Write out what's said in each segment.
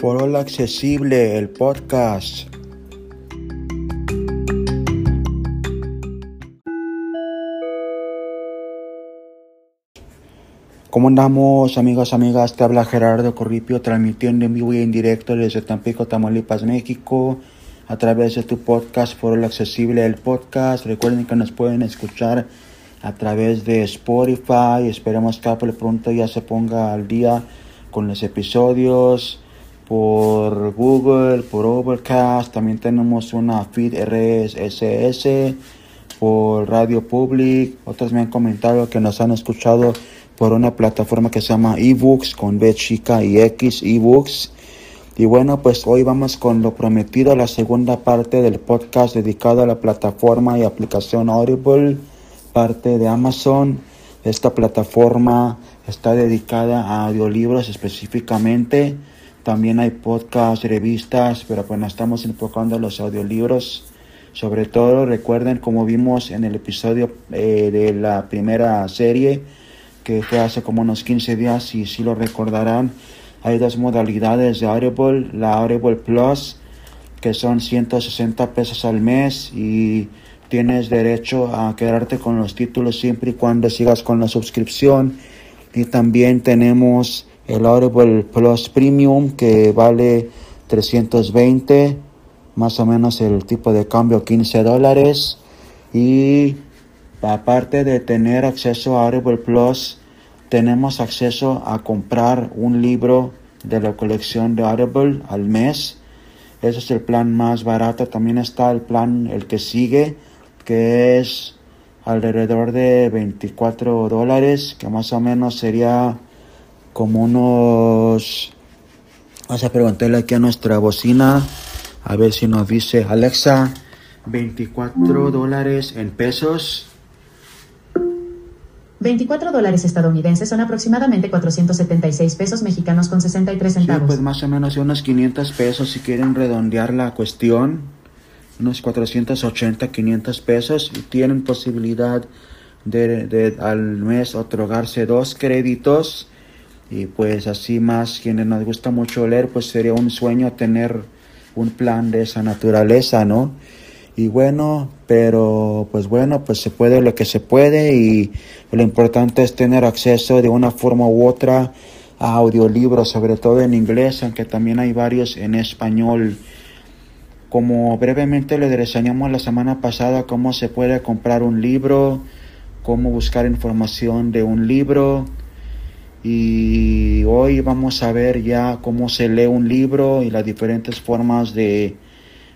Foro Accesible, el podcast. ¿Cómo andamos amigos, amigas? Te habla Gerardo Corripio transmitiendo en vivo y en directo desde Tampico, Tamaulipas, México a través de tu podcast Foro Accesible, el podcast. Recuerden que nos pueden escuchar a través de Spotify. Esperemos que Apple pronto ya se ponga al día con los episodios por Google, por Overcast, también tenemos una feed RSS, por Radio Public, otros me han comentado que nos han escuchado por una plataforma que se llama eBooks con B chica y X eBooks. Y bueno, pues hoy vamos con lo prometido, la segunda parte del podcast dedicado a la plataforma y aplicación Audible, parte de Amazon. Esta plataforma está dedicada a audiolibros específicamente también hay podcasts, revistas, pero nos estamos enfocando en los audiolibros. Sobre todo recuerden como vimos en el episodio eh, de la primera serie que fue hace como unos 15 días y si lo recordarán, hay dos modalidades de Audible, la Audible Plus que son 160 pesos al mes y tienes derecho a quedarte con los títulos siempre y cuando sigas con la suscripción y también tenemos el Audible Plus Premium que vale 320, más o menos el tipo de cambio 15 dólares. Y aparte de tener acceso a Audible Plus, tenemos acceso a comprar un libro de la colección de Audible al mes. Ese es el plan más barato. También está el plan, el que sigue, que es alrededor de 24 dólares, que más o menos sería como unos... Vamos a preguntarle aquí a nuestra bocina, a ver si nos dice Alexa, 24 dólares en pesos. 24 dólares estadounidenses son aproximadamente 476 pesos mexicanos con 63 centavos. Sí, pues más o menos unos 500 pesos si quieren redondear la cuestión. Unos 480, 500 pesos y tienen posibilidad de, de al mes otorgarse dos créditos y pues así más quienes nos gusta mucho leer pues sería un sueño tener un plan de esa naturaleza no y bueno pero pues bueno pues se puede lo que se puede y lo importante es tener acceso de una forma u otra a audiolibros sobre todo en inglés aunque también hay varios en español. Como brevemente le reseñamos la semana pasada cómo se puede comprar un libro cómo buscar información de un libro y hoy vamos a ver ya cómo se lee un libro y las diferentes formas de,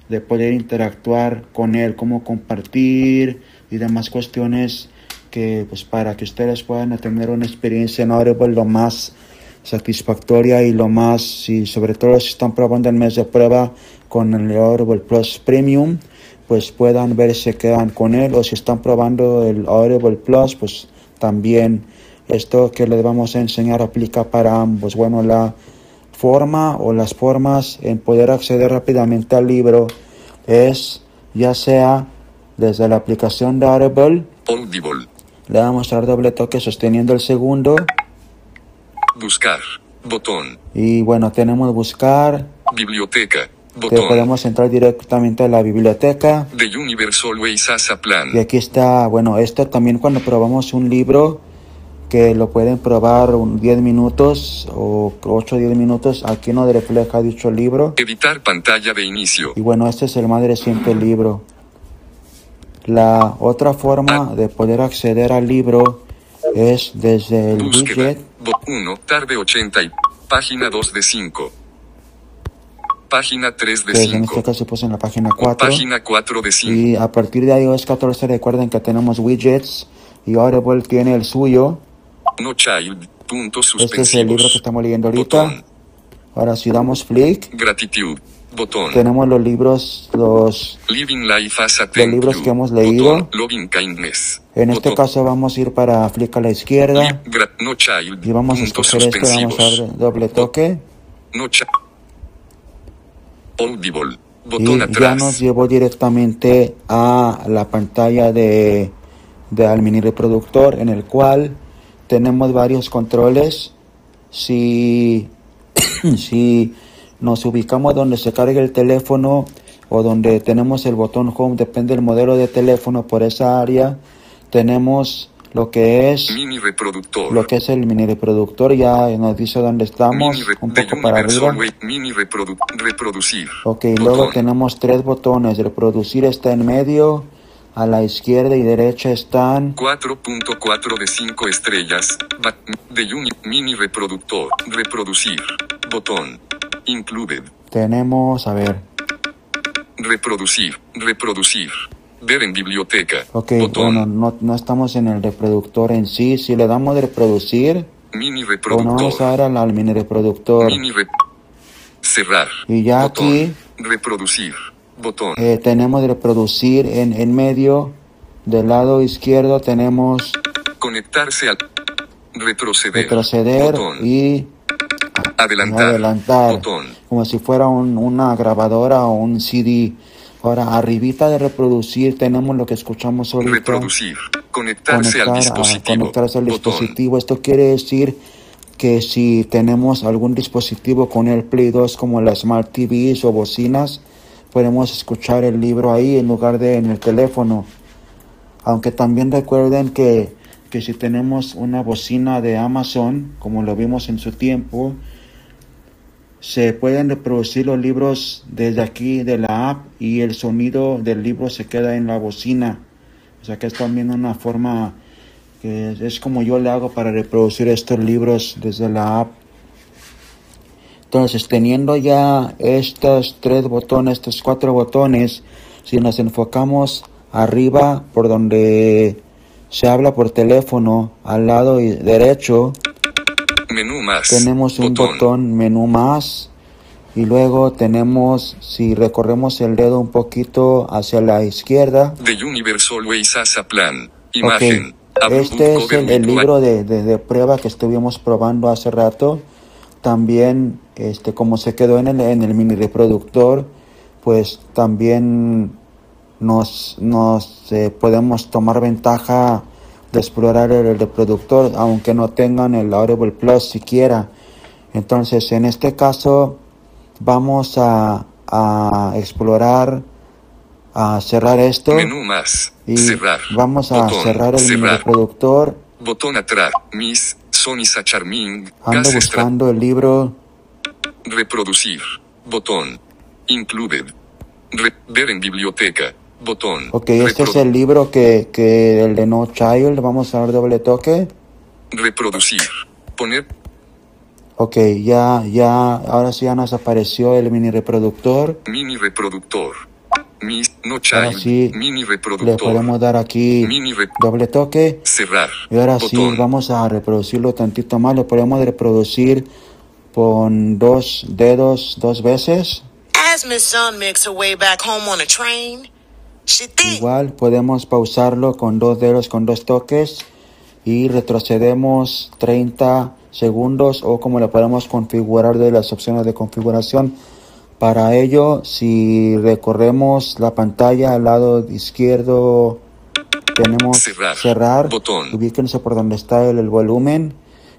de poder interactuar con él, cómo compartir y demás cuestiones que pues para que ustedes puedan tener una experiencia en Audible lo más satisfactoria y lo más, y sobre todo si están probando el mes de prueba con el Audible Plus Premium, pues puedan ver si quedan con él o si están probando el Audible Plus, pues también esto que les vamos a enseñar aplica para ambos. Bueno, la forma o las formas en poder acceder rápidamente al libro es ya sea desde la aplicación de Audible. Audible. Le vamos a dar doble toque sosteniendo el segundo. Buscar. Botón. Y bueno, tenemos buscar. Biblioteca. Que Botón. podemos entrar directamente a la biblioteca. The a plan. Y aquí está, bueno, esto también cuando probamos un libro que lo pueden probar un 10 minutos o 8 o 10 minutos, aquí no refleja dicho libro. Editar pantalla de inicio. Y bueno, este es el más reciente libro. La otra forma de poder acceder al libro es desde el Búsqueda. widget. 1. Tarde 80 y. Página 2 de 5. Página 3 de que en este 5. caso puse en la página 4. Página 4 de 5. Y a partir de iOS 14 recuerden que tenemos widgets y Audible tiene el suyo. No child. Puntos Este es el libro que suspensivos. estamos leyendo ahorita. Botón. Ahora si damos flick, Gratitude. Botón. tenemos los libros, los Living life as a Los libros que hemos leído. Botón. Loving kindness. En este Botón. caso vamos a ir para flick a la izquierda Li- no child. y vamos a escoger este, vamos a suspensivos. dar doble toque No child. Audible. y Botón ya atrás. nos llevó directamente a la pantalla de, de al mini reproductor en el cual tenemos varios controles. Si, si nos ubicamos donde se carga el teléfono o donde tenemos el botón home, depende del modelo de teléfono por esa área. Tenemos lo que es Mini reproductor. lo que es el mini reproductor, ya nos dice dónde estamos, Mini un poco para arriba. Mini reprodu- reproducir. Ok, luego tenemos tres botones. Reproducir está en medio, a la izquierda y derecha están 4.4 de 5 estrellas. De uni- mini reproductor. Reproducir. Botón. Included. Tenemos, a ver, Reproducir. Reproducir. Ver en biblioteca. ok, Botón. bueno, no, no estamos en el reproductor en sí. Si le damos reproducir, Mini bueno, vamos reproductor. a ver al, al mini reproductor. Mini Cerrar. Y ya Botón. aquí Reproducir. Botón. eh, tenemos de reproducir en, en medio. Del lado izquierdo tenemos Conectarse al. Retroceder. retroceder Botón. y Adelantar. adelantar, Botón. como si fuera un- una grabadora o un CD. Ahora, arribita de reproducir tenemos lo que escuchamos ahorita. Reproducir. Conectarse al conectar a- dispositivo. conectarse al Botón. dispositivo. Esto quiere decir que si tenemos algún dispositivo con el Play 2 como las Smart TVs o bocinas, podemos escuchar el libro ahí en lugar de en el teléfono. Aunque también recuerden que, que si tenemos una bocina de Amazon, como lo vimos en su tiempo, se pueden reproducir los libros desde aquí de la app y el sonido del libro se queda en la bocina. O sea que es también una forma que es, es como yo le hago para reproducir estos libros desde la app. Entonces, teniendo ya estos tres botones, estos cuatro botones, si nos enfocamos arriba por donde se habla por teléfono, al lado derecho, Menú más. tenemos un botón. menú más y luego tenemos, si recorremos el dedo un poquito hacia la izquierda, The a Plan. ok, Imagen. Este es el, libro de, de- de prueba que estuvimos probando hace rato. También, este, como se quedó en el, en el mini reproductor, pues también nos, nos eh, podemos tomar ventaja de explorar el, reproductor, aunque no tengan el Audible Plus siquiera. Entonces, en este caso, vamos a, a explorar, a cerrar esto Menú más. y Cerrar. vamos a Botón. cerrar el mini Cerrar. reproductor. Botón atrás. Miss. Sonisa Charming. Ando buscando el libro. Reproducir. Botón. Included. Re- ver en biblioteca. Botón. Ok, este es el libro que, que el de No Child. Vamos a dar doble toque. Reproducir. Poner. Ok, ya, ya, ahora sí ya nos apareció el mini reproductor. Mini reproductor. No Ahora sí Mini le podemos dar aquí Mini doble toque. Cerrar. Y ahora sí vamos a reproducirlo tantito más. Lo podemos reproducir con dos dedos dos veces. As Miss Sun makes her way back home on a train, she thinks Igual podemos pausarlo con dos dedos, con dos toques y retrocedemos 30 segundos o como lo podemos configurar de las opciones de configuración. Para ello, si recorremos la pantalla al lado izquierdo, tenemos Cerrar. cerrar. Botón. Ubíquense por donde está el, el volumen.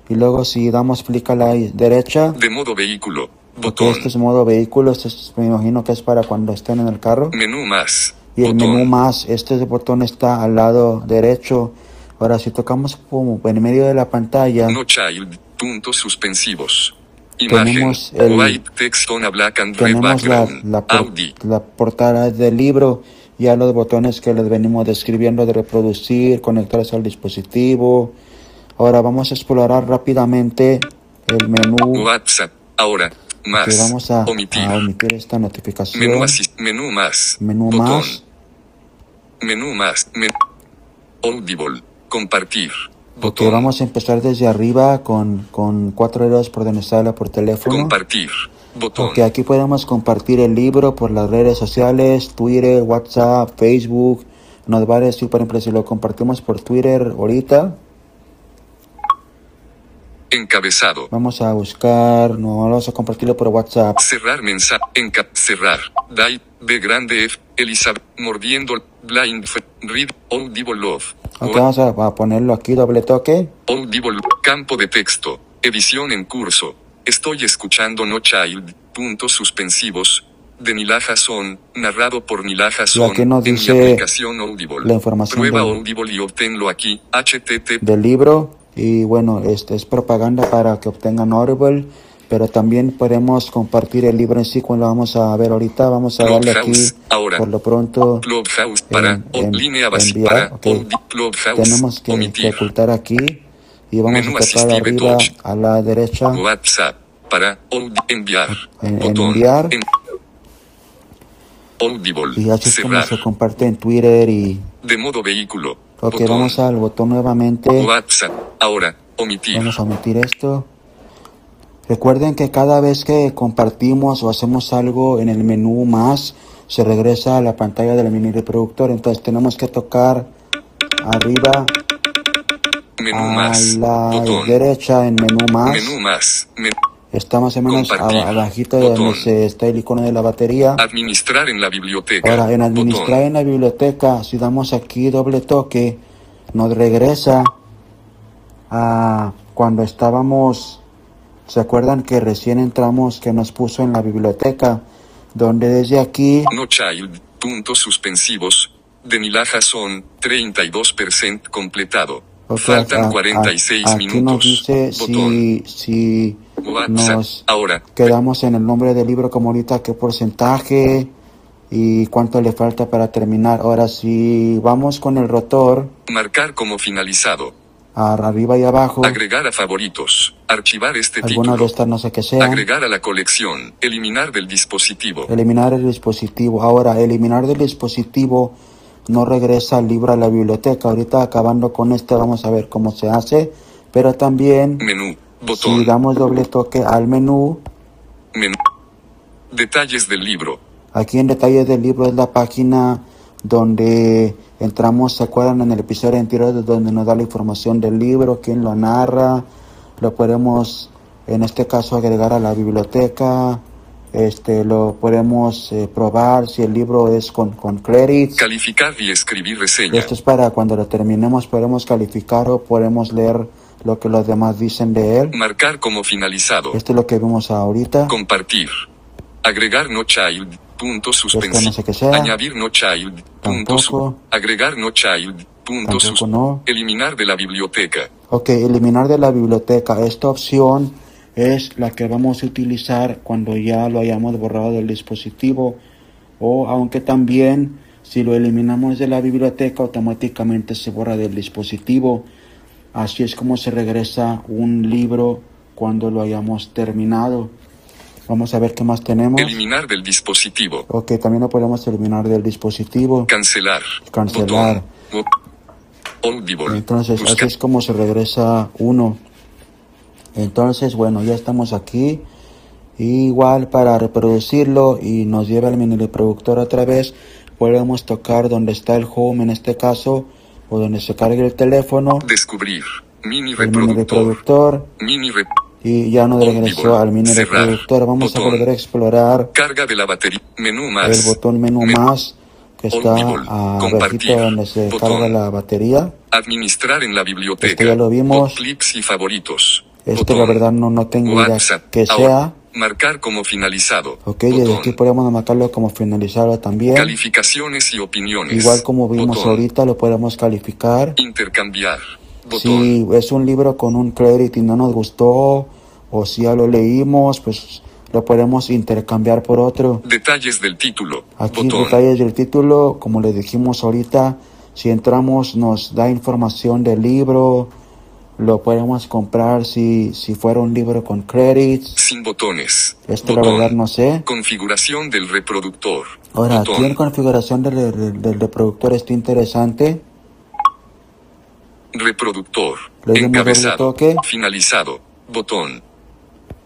Y luego si damos clic a la derecha, De modo vehículo. Botón. este es modo vehículo, este es- me imagino que es para cuando estén en el carro. Menú más. Y el menú más, este botón está al lado derecho. Ahora si tocamos como en medio de la pantalla, No child. Puntos suspensivos. Imagen. Tenemos el- White text on a black and tenemos la, la, por- la portada del libro, ya los botones que les venimos describiendo de reproducir, conectarse al dispositivo. Ahora vamos a explorar rápidamente el menú WhatsApp. Ahora. Más. que vamos a, Omitir. a omitir esta notificación. Menú, asis- menú más. Menú Botón. más. Menú más. Men- Audible. Compartir. Botón. vamos a empezar desde arriba con, con cuatro dedos por donde se habla por teléfono. Compartir. Botón. Ok, aquí podemos compartir el libro por las redes sociales, Twitter, WhatsApp, Facebook. Nos va a decir, por ejemplo, si lo compartimos por Twitter ahorita, Encabezado. vamos a buscar, no, vamos a compartirlo por WhatsApp. Cerrar mensaje. Enca cerrar. Dai. B grande F. Elizabeth. Mordiendo. Blind. Read. Audible Love. Ok, vamos a, a ponerlo aquí, doble toque. Audible. Campo de texto. Edición en curso. Estoy escuchando No Child. puntos suspensivos, de Nilaj Hasson, narrado por Nilaj Y Hasson, aquí nos en mi dice aplicación Audible. la información Prueba del- Audible y obténlo aquí, http del libro y bueno, este es propaganda para que obtengan Audible, pero también podemos compartir el libro en sí cuando lo vamos a ver ahorita, vamos a darle aquí ahora. por lo pronto Clubhouse para en- en- línea enviar, para ok. Audi- Clubhouse tenemos que, omitir. ocultar aquí y vamos Menú a tocar arriba touch. a la derecha. WhatsApp para enviar. En- botón. enviar. en- Audible. Y así es como se comparte en Twitter y de modo vehículo. Ok botón. vamos al botón nuevamente. WhatsApp. Ahora omitir. Vamos a omitir esto. Recuerden que cada vez que compartimos o hacemos algo en el menú más, se regresa a la pantalla del mini reproductor. Entonces tenemos que tocar arriba menú a más la botón derecha en menú más. menú más men- Está más o menos abajito de donde se está el icono de la batería. administrar en la biblioteca Ahora, en administrar botón en la biblioteca, si damos aquí doble toque, nos regresa a cuando estábamos, ¿se acuerdan que recién entramos que nos puso en la biblioteca? Donde desde aquí, no child puntos suspensivos de Nilaj Hasson 32% completado. Faltan a- a- 46 aquí nos minutos. dice botón. si, si WhatsApp nos ahora. quedamos en el nombre del libro como ahorita, qué porcentaje y cuánto le falta para terminar. Ahora, si vamos con el rotor, marcar como finalizado a- arriba y abajo, agregar a favoritos archivar este alguna de título estas no sé qué sea. agregar a la colección eliminar del dispositivo Eliminar el dispositivo. Ahora, eliminar del dispositivo no regresa el libro a la biblioteca. Ahorita acabando con este vamos a ver cómo se hace. Pero también, menú si botón damos doble toque al menú, menú detalles del libro aquí en detalles del libro es la página donde entramos, ¿se acuerdan en el episodio anterior de donde nos da la información del libro, quién lo narra? Lo podemos, en este caso, agregar a la biblioteca. Este, lo podemos eh, probar si el libro es con, con credits. calificar y escribir reseña Esto es para cuando lo terminemos podemos calificar o podemos leer lo que los demás dicen de él. marcar como finalizado Esto es lo que vimos ahorita. compartir agregar no child punto no suspensivo sé qué sea. añadir no child punto Tampoco. agregar no child punto Tampoco sus- no. eliminar de la biblioteca Ok, eliminar de la biblioteca. Esta opción es la que vamos a utilizar cuando ya lo hayamos borrado del dispositivo. O aunque también si lo eliminamos de la biblioteca automáticamente se borra del dispositivo. Así es como se regresa un libro cuando lo hayamos terminado. Vamos a ver qué más tenemos. eliminar del dispositivo Ok, también lo podemos eliminar del dispositivo. cancelar Cancelar. botón Wo- Audible Entonces, así es como se regresa uno. Entonces, bueno, ya estamos aquí. Igual para reproducirlo y nos lleva al mini reproductor otra vez, podemos tocar donde está el home en este caso, o donde se cargue el teléfono, descubrir mini el mini reproductor reproductor, mini rep- y ya nos regresó al mini Cerrar. reproductor. Vamos a Botón. volver a explorar carga de la batería menú más el botón menú Men- más, que está abajito donde se Botón. carga la batería. administrar en la biblioteca Este ya lo vimos. Clips y favoritos Este Botón. la verdad no, no tengo idea WhatsApp. que Ahora, sea. marcar como finalizado Ok, desde Botón. aquí podemos marcarlo como finalizado también. calificaciones y opiniones Igual como vimos ahorita lo podemos calificar. intercambiar botón Si es un libro con un credit y no nos gustó, o si ya lo leímos, pues lo podemos intercambiar por otro. detalles del título Aquí botón detalles del título, como les dijimos ahorita, si entramos nos da información del libro, lo podemos comprar si, si fuera un libro con credits. sin botones Esto la Botón. verdad no sé. configuración del reproductor Ahora, Botón. aquí en configuración del, del- del reproductor está interesante. Reproductor. Le Encabezado. toque. Finalizado. Botón.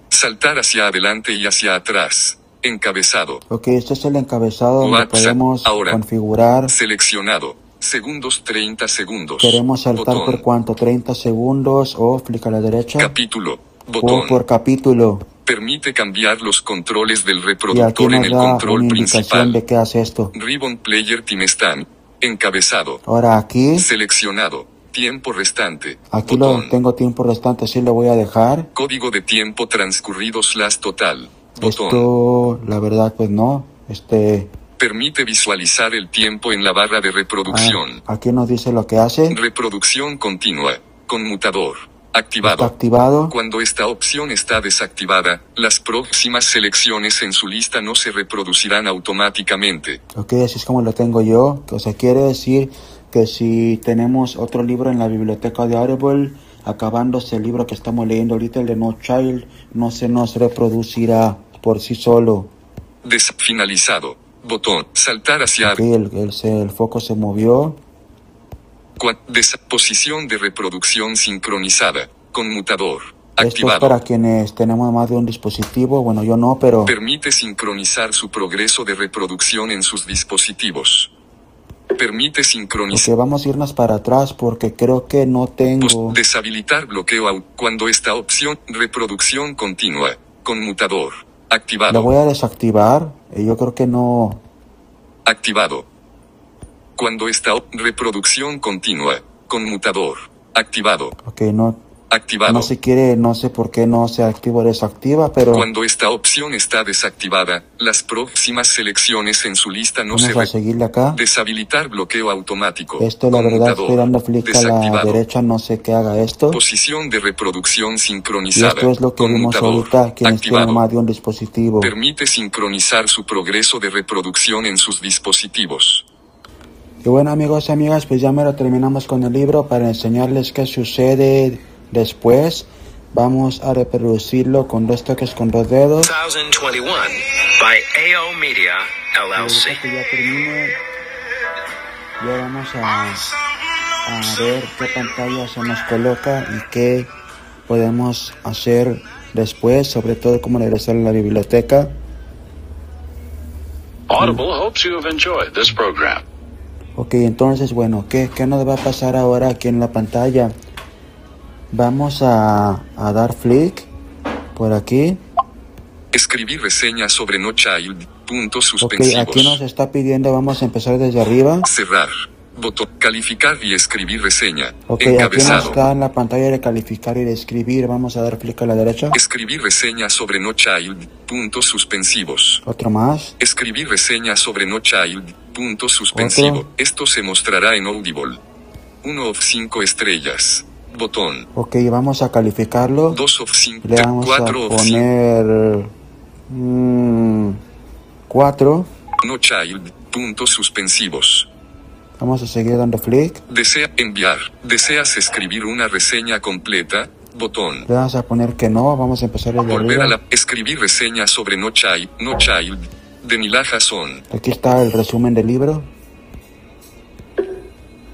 Saltar hacia adelante y hacia atrás. Encabezado. Ok, este es el encabezado donde WhatsApp, podemos ahora. configurar. Seleccionado. Segundos 30 segundos. Queremos saltar Botón. por cuánto, 30 segundos o clic a la derecha Capítulo. o Botón. por capítulo. Permite cambiar los controles del Y reproductor en el control una principal. de qué hace esto. Ribbon Player Timestamp. Encabezado. Ahora aquí, Seleccionado. Tiempo restante. aquí Botón. lo tengo tiempo restante, así lo voy a dejar. Código de tiempo transcurrido slash total. Botón. Esto, la verdad, pues no. Este, Permite visualizar el tiempo en la barra de ah, reproducción. aquí nos dice lo que hace. Reproducción continua. Conmutador. Está Activado. activado. Cuando esta opción está desactivada, las próximas selecciones en su lista no se reproducirán automáticamente. Ok, así es como lo tengo yo. O sea, quiere decir que si tenemos otro libro en la biblioteca de Audible, acabándose el libro que estamos leyendo ahorita, el de No Child, no se nos reproducirá por sí solo. Des finalizado. Botón. Saltar hacia Ok, el, el, el foco se movió. cua- des- posición de reproducción sincronizada. Conmutador. Esto es para quienes tenemos más de un dispositivo. Bueno, yo no, pero Permite sincronizar su progreso de reproducción en sus dispositivos. Permite ok, sincronizar. vamos a irnos para atrás porque creo que no tengo. Deshabilitar bloqueo cuando esta opción reproducción continua. Conmutador. Lo Activado. voy a desactivar. eh, Yo creo que no. Activado. Cuando esta reproducción continua. Conmutador. Activado. Ok, no. Activado. No se quiere, no sé por qué no se activa o desactiva, pero Cuando esta opción está desactivada, las próximas selecciones en su lista no se vamos a seguirle acá. Deshabilitar bloqueo automático. Esto la verdad estoy dando clic a la derecha, no sé qué haga esto. Posición de reproducción Y sincronizada. esto es lo que vimos ahorita, quienes tienen más de un dispositivo. Permite sincronizar su progreso de reproducción en sus dispositivos. Y bueno amigos y amigas, pues ya me lo terminamos con el libro para enseñarles qué sucede después. Vamos a reproducirlo con dos toques con dos dedos. 2021 by AO Media LLC. que ya termine, ya vamos a, a ver qué pantalla se nos coloca y qué podemos hacer después, sobre todo cómo regresar a la biblioteca. Audible hopes you have enjoyed this program. Ok, entonces, bueno, ¿qué, qué nos va a pasar ahora aquí en la pantalla? Vamos a, a dar flick por aquí. Escribir reseña sobre No Child. Puntos suspensivos. aquí nos está pidiendo, vamos a empezar desde arriba. Cerrar. Botón. Calificar y escribir reseña. Ok, aquí nos está en la pantalla de calificar y de escribir. Vamos a dar flick a la derecha. Escribir reseña sobre No Child. Puntos suspensivos. Otro más. Escribir reseña sobre No Child. Punto suspensivo. Otro. Esto se mostrará en Audible. 1 of 5 estrellas. Botón. Ok, vamos a calificarlo. 2 of 5. Le vamos a 4 of 5. poner... 4. No Child. Puntos suspensivos. Vamos a seguir dando flick. Desea enviar. ¿Deseas escribir una reseña completa? Botón. Le vamos a poner que no. Vamos a empezar desde Volver a la. Escribir reseña sobre No Child. No Child. De Nila Hasson. Aquí está el resumen del libro.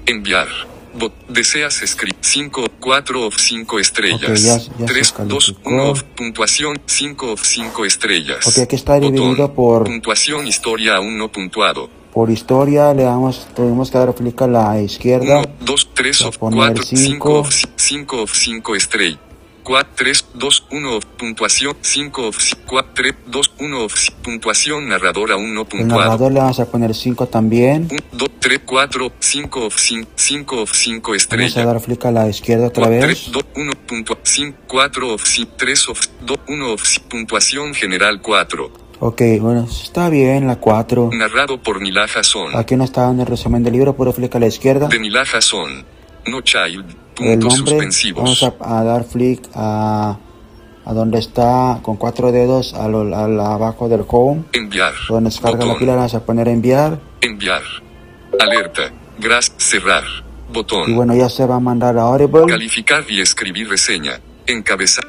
Enviar. Bot. ¿Deseas escribir 5, 4 of 5 estrellas? Ok, ya- ya se 3, 2, calificó. 1 of puntuación 5 of 5 estrellas. Ok, aquí está dividido por- Puntuación historia aún no puntuado. Por historia le damos, tuvimos que dar flick a la izquierda. 1, 2, 3 Voy a of poner 4, 5 cinco. of 5 of 5 estrellas. 4, 3, 2, 1 of puntuación 5 of 4, 3, 2, 1 of puntuación narrador aún no El puntuado. narrador le vamos a poner 5 también. 1, 2, 3, 4, 5 of 5, 5 of 5 Vamos a dar flick a la izquierda otra 3, vez. 2, 1, puntua, 5, 4 of 5, 3 of 2, 1 of puntuación general 4. Ok, bueno, está bien la 4. Narrado por Nila Hasson. Aquí no está dando el resumen del libro, puro flick a la izquierda. De Nila Hasson. No Child. El nombre, suspensivos. vamos a, a dar flick a, a donde está con cuatro dedos a lo- a la- abajo del home. Enviar. Donde descarga la Botón. pila, vamos a poner enviar. Enviar. Alerta. Gras. Cerrar. Botón. Y bueno, ya se va a mandar a Audible. Calificar y escribir reseña. Encabezar.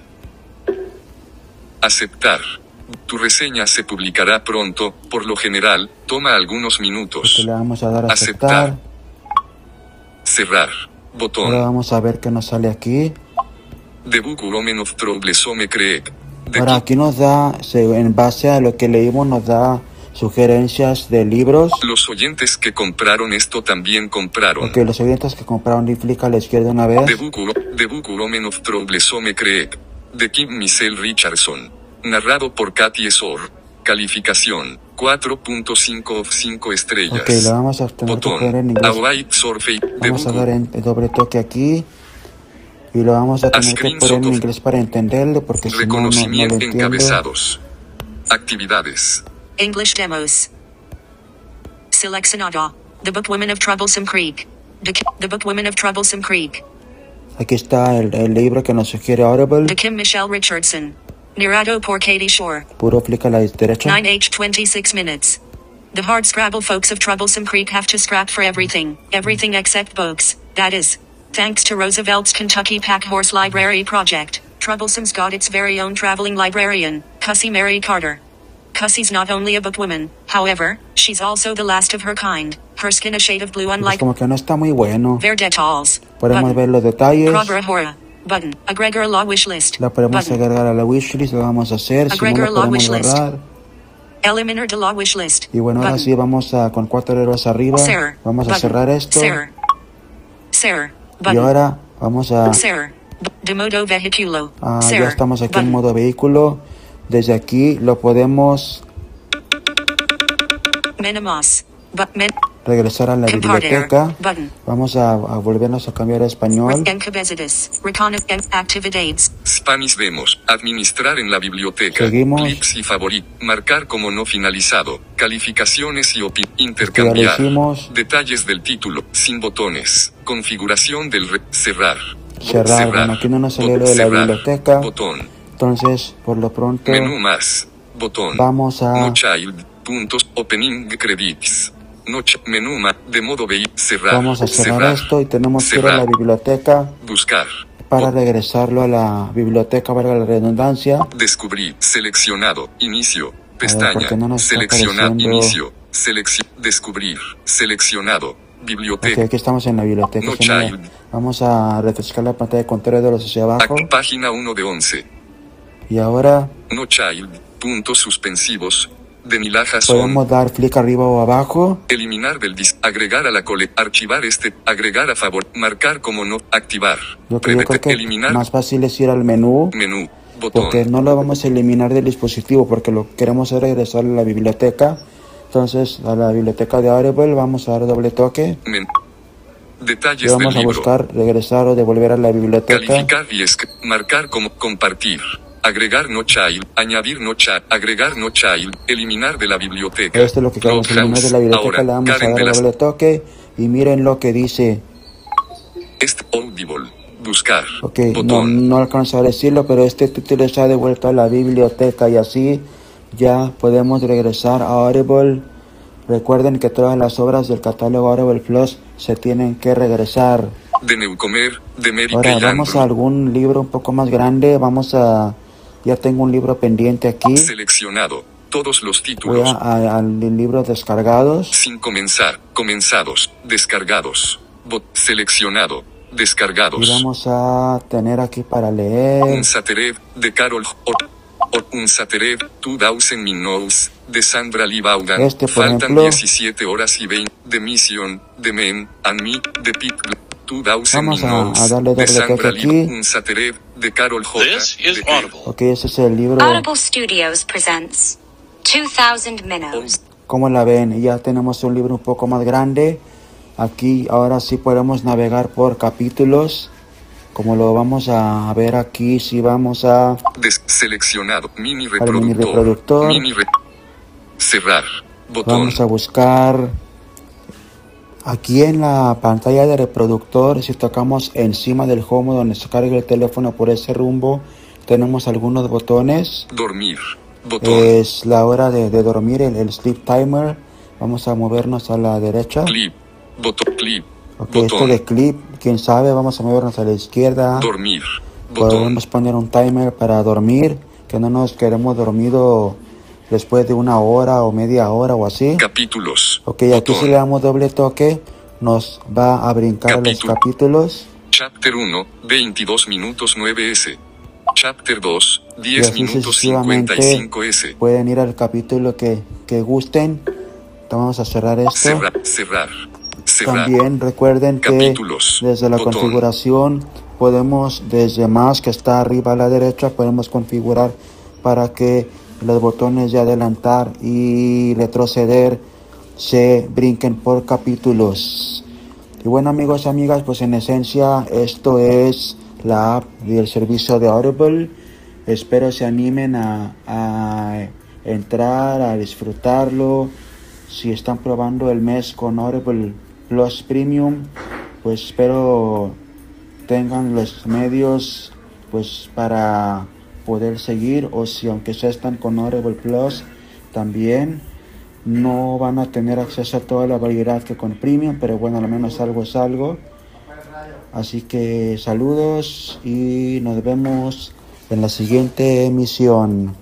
Aceptar. Tu reseña se publicará pronto, por lo general, toma algunos minutos. le vamos a dar a Aceptar. aceptar. Cerrar. Ahora vamos a ver qué nos sale aquí. Ahora aquí nos da, en base a lo que leímos, nos da sugerencias de libros. Los oyentes que compraron esto también compraron. Ok, los oyentes que compraron flick a la izquierda una vez. De Kim Michelle Richardson. Narrado por Katy Esor. Calificación. 4.5 of 5 estrellas. Ok, lo vamos a tener que poner en Botón. inglés. Vamos a dar en doble toque aquí. Y lo vamos a tener que poner en of- inglés para entenderlo porque si no, no, no lo encabezados. Actividades. English demos. Seleccionado. The Book Women of Troublesome Creek. The, the Book Women of Troublesome Creek. Aquí está el, el libro que nos sugiere Audible. De Kim Michelle Richardson. Narrado por Katie Shore. Puro clic a la derecha. 9h 26 minutes. The hard scrabble folks of Troublesome Creek have to scrap for everything, everything except books, that is. Thanks to Roosevelt's Kentucky Pack Horse Library Project, Troublesome's got its very own traveling librarian, Cussie Mary Carter. Cussie's not only a bookwoman, however, she's also the last of her kind. Her skin a shade of blue Pues unlike como que no está muy bueno. their details. Podemos ver los detalles. Probra Hora. Button. A Gregor Law wish list. La podemos Button. agregar a la wishlist, lo vamos a hacer. Si no Agregar la wishlist. Eliminer de Law wish list. Y bueno, ahora sí vamos a con cuatro arriba. Sir. Vamos a cerrar esto. Sir. Sir. Y ahora vamos a... De modo vehiculo. ah, ya estamos aquí en modo vehículo. Desde aquí lo podemos Menemos. Regresar a la biblioteca. Vamos a, a volvernos a cambiar a español. Spanish Demos. Administrar en la biblioteca. Seguimos. Clips y favorit. Marcar como no finalizado. Calificaciones y opi. ya Intercambiar. Detalles del título. Sin botones. Configuración del re- cerrar. Cerrar. Bueno, aquí no nos salió lo de la Cerrar. biblioteca. Botón. Entonces, por lo pronto, Menú más. Botón. vamos a... No child. Puntos. Opening credits. No ch- menú. De modo VI. Cerrar. Vamos a cerrar esto y tenemos que ir a la biblioteca Buscar. para regresarlo a la biblioteca, valga la redundancia. Descubrir. Seleccionado. Inicio. ¿por Pestaña. no está Seleccionar. Inicio. Selección. Descubrir. Seleccionado. Biblioteca. aquí estamos en la biblioteca. No child. Vamos a refrescar la pantalla de control de los hacia abajo. Página 1 de 11. Y ahora No child. Puntos suspensivos. De Nilaja son. podemos dar clic arriba o abajo. Eliminar del dis. Agregar a la cole. Archivar este. Agregar a favor. Marcar como no. Activar. Lo que yo creo que eliminar. más fácil es ir al menú. Menú. Botón. Porque no lo vamos a eliminar del dispositivo porque lo que queremos es regresar a la biblioteca. Entonces a la biblioteca de Audible vamos a dar doble toque. Men- Y Detalles del vamos a libro. buscar regresar o devolver a la biblioteca. Calificar y marcar como compartir. Agregar no child, añadir no child, agregar no child, eliminar de la biblioteca. Esto es lo que queremos eliminar de la biblioteca. Ahora, vamos Karen a dar las doble toque. Y miren lo que dice. Est Audible. Buscar. Ok, no, Botón. no alcanzo a decirlo, pero este título está devuelto a la biblioteca y así ya podemos regresar a Audible. Recuerden que todas las obras del catálogo Audible Plus se tienen que regresar. De Neucomer, de Mary Ahora vamos a algún libro un poco más grande. Vamos a... Ya tengo un libro pendiente aquí. Seleccionado. Todos los Voy títulos. a, a- al libro descargados. Sin comenzar. Comenzados. Descargados. Bot seleccionado. Y Descargados. vamos a tener aquí para leer. Un Saterev, de Carol Un Saterev, 2000 Minutes, de Sandra Lee Vaughan. Este, Faltan ejemplo. 17 horas y 20. De Mission, de Men, and Me, de Pete. 2000 Vamos a- a darle doble Lee. aquí. De Carol J. This is Audible. Ok, ese es el libro. Audible Studios presents 2000 Minnows. ¿Cómo la ven? Ya tenemos un libro un poco más grande. Aquí ahora sí podemos navegar por capítulos. Como lo vamos a ver aquí, si vamos a... Seleccionado. Mini reproductor. mini reproductor. Mini re- Cerrar. Botón. Vamos a buscar... Aquí en la pantalla de reproductor, si tocamos encima del home donde se carga el teléfono por ese rumbo, tenemos algunos botones. Dormir. Botón. Es la hora de, de dormir, el, el sleep timer. Vamos a movernos a la derecha. Clip. Botón. Clip. Ok, esto Botón. de clip, quién sabe, vamos a movernos a la izquierda. Dormir. Botón. Podemos poner un timer para dormir, que no nos queremos dormido después de una hora o media hora o así. Capítulos. Ok, aquí Botón. si le damos doble toque, nos va a brincar a los Capítulo. capítulos. Chapter 1, 22 minutos 9S. Chapter 2, Y 10 así minutos sucesivamente 55S. pueden ir al capítulo que, que gusten. Vamos a cerrar esto. Cerrar, cerrar, cerrar. También recuerden que Capítulos. desde la Botón. configuración podemos, desde más que está arriba a la derecha, podemos configurar para que los botones de adelantar y retroceder se brinquen por capítulos. Y bueno amigos y amigas, pues en esencia esto es la app del servicio de Audible. Espero se animen a, a entrar a disfrutarlo. Si están probando el mes con Audible Plus Premium, pues espero tengan los medios pues para poder seguir o si aunque sea están con Audible Plus también no van a tener acceso a toda la variedad que con Premium, pero bueno, al menos algo es algo. Así que saludos y nos vemos en la siguiente emisión.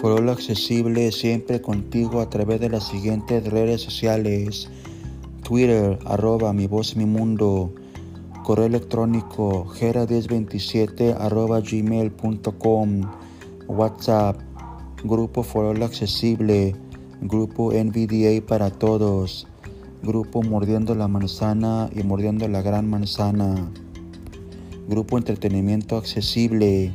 Foro accesible siempre contigo a través de las siguientes redes sociales. Twitter, arroba mi voz mi mundo. Correo electrónico, gera1027 arroba gmail.com. WhatsApp, Grupo Foro Accesible. Grupo NVDA para todos. Grupo Mordiendo la Manzana y Mordiendo la Gran Manzana. Grupo Entretenimiento Accesible.